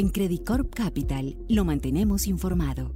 En Credit Corp Capital lo mantenemos informado.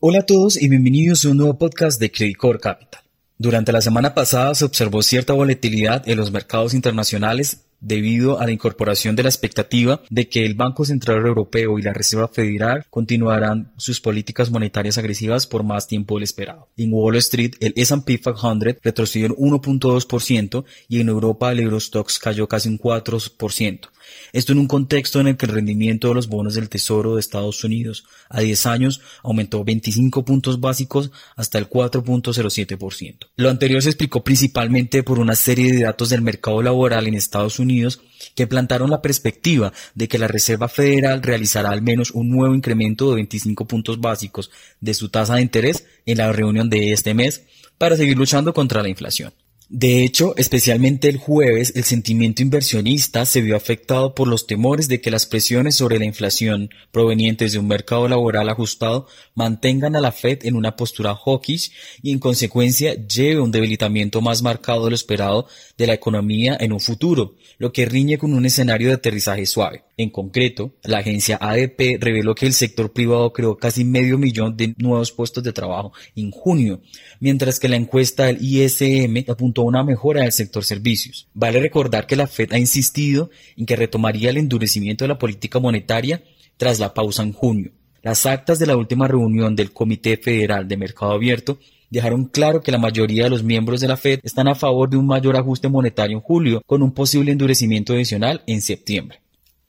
Hola a todos y bienvenidos a un nuevo podcast de Credit Corp Capital. Durante la semana pasada se observó cierta volatilidad en los mercados internacionales debido a la incorporación de la expectativa de que el Banco Central Europeo y la Reserva Federal continuarán sus políticas monetarias agresivas por más tiempo del esperado. En Wall Street, el S&P 500 retrocedió un 1.2% y en Europa el Eurostox cayó casi un 4%. Esto en un contexto en el que el rendimiento de los bonos del Tesoro de Estados Unidos a 10 años aumentó 25 puntos básicos hasta el 4.07%. Lo anterior se explicó principalmente por una serie de datos del mercado laboral en Estados Unidos que plantaron la perspectiva de que la Reserva Federal realizará al menos un nuevo incremento de 25 puntos básicos de su tasa de interés en la reunión de este mes para seguir luchando contra la inflación. De hecho, especialmente el jueves, el sentimiento inversionista se vio afectado por los temores de que las presiones sobre la inflación provenientes de un mercado laboral ajustado mantengan a la Fed en una postura hawkish y en consecuencia lleve un debilitamiento más marcado de lo esperado de la economía en un futuro, lo que riñe con un escenario de aterrizaje suave. En concreto, la agencia ADP reveló que el sector privado creó casi medio millón de nuevos puestos de trabajo en junio, mientras que la encuesta del ISM apuntó una mejora del sector servicios. Vale recordar que la Fed ha insistido en que retomaría el endurecimiento de la política monetaria tras la pausa en junio. Las actas de la última reunión del Comité Federal de Mercado Abierto dejaron claro que la mayoría de los miembros de la Fed están a favor de un mayor ajuste monetario en julio, con un posible endurecimiento adicional en septiembre.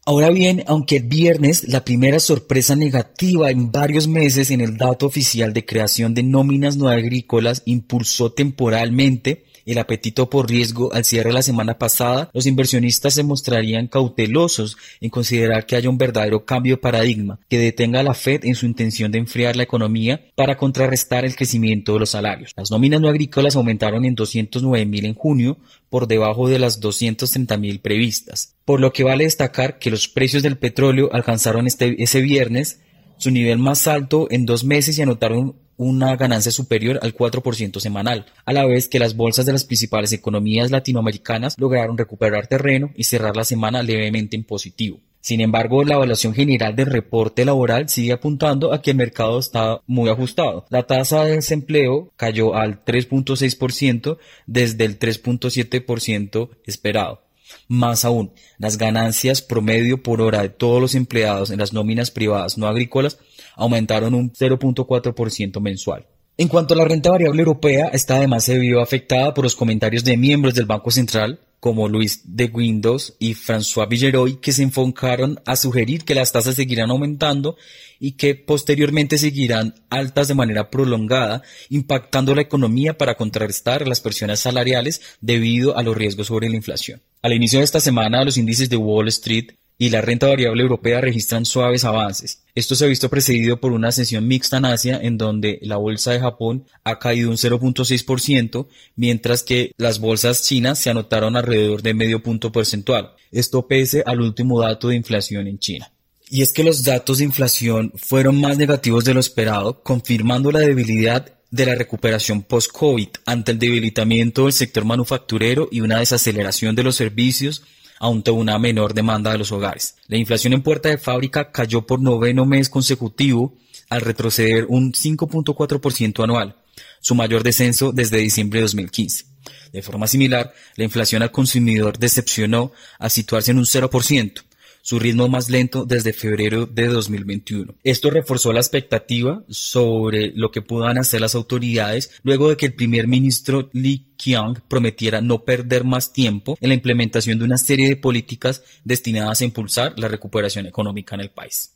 Ahora bien, aunque el viernes la primera sorpresa negativa en varios meses en el dato oficial de creación de nóminas no agrícolas impulsó temporalmente el apetito por riesgo al cierre de la semana pasada, los inversionistas se mostrarían cautelosos en considerar que haya un verdadero cambio de paradigma que detenga a la Fed en su intención de enfriar la economía para contrarrestar el crecimiento de los salarios. Las nóminas no agrícolas aumentaron en 209 mil en junio, por debajo de las 230 mil previstas, por lo que vale destacar que los precios del petróleo alcanzaron este, ese viernes su nivel más alto en dos meses y anotaron una ganancia superior al 4% semanal, a la vez que las bolsas de las principales economías latinoamericanas lograron recuperar terreno y cerrar la semana levemente en positivo. Sin embargo, la evaluación general del reporte laboral sigue apuntando a que el mercado está muy ajustado. La tasa de desempleo cayó al 3.6% desde el 3.7% esperado. Más aún, las ganancias promedio por hora de todos los empleados en las nóminas privadas no agrícolas aumentaron un 0.4% mensual. En cuanto a la renta variable europea, esta además se vio afectada por los comentarios de miembros del Banco Central, como Luis de Windows y François Villeroy, que se enfocaron a sugerir que las tasas seguirán aumentando y que posteriormente seguirán altas de manera prolongada, impactando la economía para contrarrestar las presiones salariales debido a los riesgos sobre la inflación. Al inicio de esta semana, los índices de Wall Street y la renta variable europea registran suaves avances. Esto se ha visto precedido por una sesión mixta en Asia en donde la bolsa de Japón ha caído un 0.6%, mientras que las bolsas chinas se anotaron alrededor de medio punto porcentual. Esto pese al último dato de inflación en China. Y es que los datos de inflación fueron más negativos de lo esperado, confirmando la debilidad de la recuperación post-COVID ante el debilitamiento del sector manufacturero y una desaceleración de los servicios ante una menor demanda de los hogares. La inflación en puerta de fábrica cayó por noveno mes consecutivo al retroceder un 5.4% anual, su mayor descenso desde diciembre de 2015. De forma similar, la inflación al consumidor decepcionó al situarse en un 0%, su ritmo más lento desde febrero de 2021. Esto reforzó la expectativa sobre lo que puedan hacer las autoridades luego de que el primer ministro Li Qiang prometiera no perder más tiempo en la implementación de una serie de políticas destinadas a impulsar la recuperación económica en el país.